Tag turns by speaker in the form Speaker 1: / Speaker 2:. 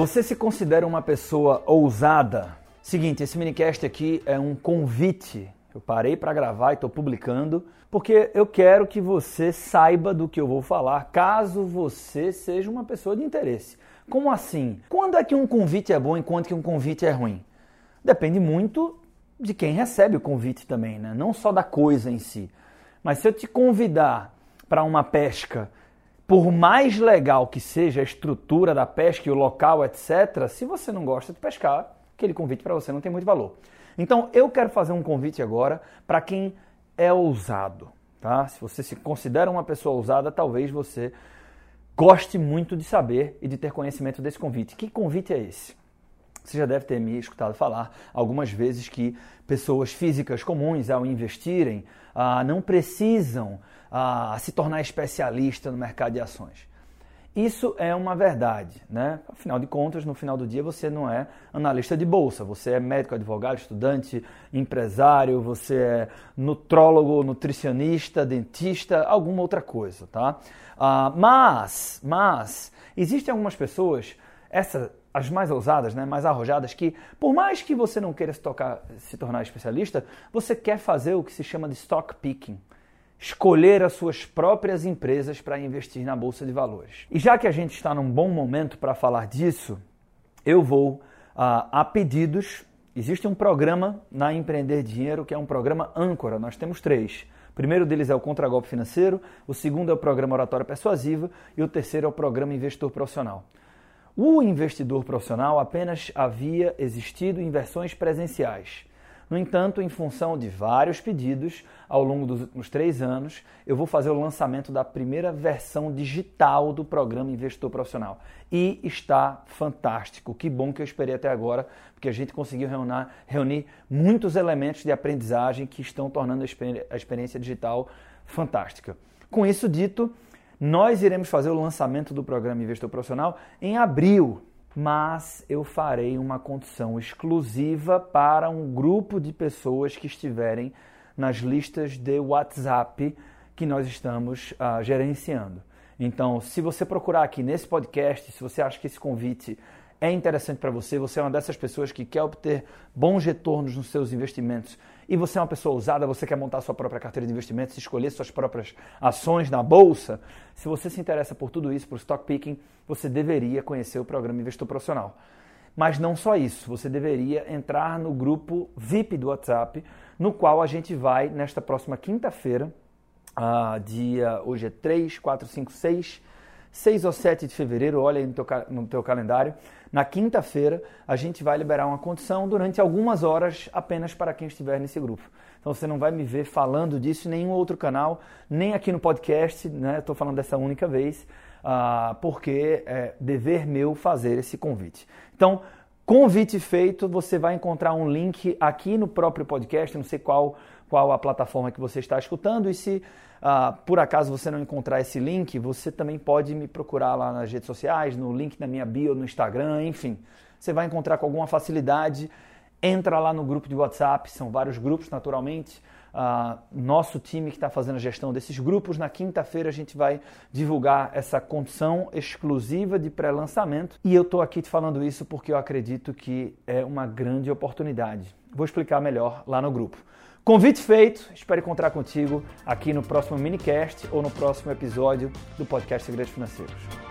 Speaker 1: Você se considera uma pessoa ousada? Seguinte, esse minicast aqui é um convite. Eu parei para gravar e estou publicando porque eu quero que você saiba do que eu vou falar, caso você seja uma pessoa de interesse. Como assim? Quando é que um convite é bom e quando que um convite é ruim? Depende muito de quem recebe o convite também, né? Não só da coisa em si. Mas se eu te convidar para uma pesca por mais legal que seja a estrutura da pesca e o local, etc., se você não gosta de pescar, aquele convite para você não tem muito valor. Então, eu quero fazer um convite agora para quem é ousado, tá? Se você se considera uma pessoa ousada, talvez você goste muito de saber e de ter conhecimento desse convite. Que convite é esse? Você já deve ter me escutado falar algumas vezes que pessoas físicas comuns, ao investirem, ah, não precisam a se tornar especialista no mercado de ações. Isso é uma verdade, né? Afinal de contas, no final do dia você não é analista de bolsa, você é médico, advogado, estudante, empresário, você é nutrólogo, nutricionista, dentista, alguma outra coisa, tá? Uh, mas, mas existem algumas pessoas, essas as mais ousadas, né, mais arrojadas, que por mais que você não queira se, tocar, se tornar especialista, você quer fazer o que se chama de stock picking escolher as suas próprias empresas para investir na bolsa de valores. E já que a gente está num bom momento para falar disso, eu vou ah, a pedidos. Existe um programa na Empreender Dinheiro que é um programa âncora. Nós temos três. O primeiro deles é o Contragolpe Financeiro, o segundo é o Programa Oratória Persuasiva e o terceiro é o Programa Investor Profissional. O investidor profissional apenas havia existido em versões presenciais. No entanto, em função de vários pedidos ao longo dos últimos três anos, eu vou fazer o lançamento da primeira versão digital do programa Investor Profissional. E está fantástico. Que bom que eu esperei até agora, porque a gente conseguiu reunir, reunir muitos elementos de aprendizagem que estão tornando a experiência digital fantástica. Com isso dito, nós iremos fazer o lançamento do programa Investor Profissional em abril mas eu farei uma condição exclusiva para um grupo de pessoas que estiverem nas listas de WhatsApp que nós estamos uh, gerenciando. Então, se você procurar aqui nesse podcast, se você acha que esse convite é interessante para você, você é uma dessas pessoas que quer obter bons retornos nos seus investimentos e você é uma pessoa ousada, você quer montar sua própria carteira de investimentos, escolher suas próprias ações na bolsa, se você se interessa por tudo isso, por stock picking, você deveria conhecer o programa Investor Profissional. Mas não só isso, você deveria entrar no grupo VIP do WhatsApp, no qual a gente vai, nesta próxima quinta-feira, uh, dia, hoje é 3, 4, 5, 6, 6 ou 7 de fevereiro, olha aí no teu, no teu calendário. Na quinta-feira, a gente vai liberar uma condição durante algumas horas apenas para quem estiver nesse grupo. Então você não vai me ver falando disso em nenhum outro canal, nem aqui no podcast, né? Estou falando dessa única vez, uh, porque é dever meu fazer esse convite. Então, convite feito, você vai encontrar um link aqui no próprio podcast, não sei qual, qual a plataforma que você está escutando, e se Uh, por acaso você não encontrar esse link, você também pode me procurar lá nas redes sociais, no link da minha bio no Instagram, enfim. Você vai encontrar com alguma facilidade. Entra lá no grupo de WhatsApp, são vários grupos naturalmente. Uh, nosso time que está fazendo a gestão desses grupos, na quinta-feira a gente vai divulgar essa condição exclusiva de pré-lançamento. E eu estou aqui te falando isso porque eu acredito que é uma grande oportunidade. Vou explicar melhor lá no grupo. Convite feito, espero encontrar contigo aqui no próximo minicast ou no próximo episódio do podcast Segredos Financeiros.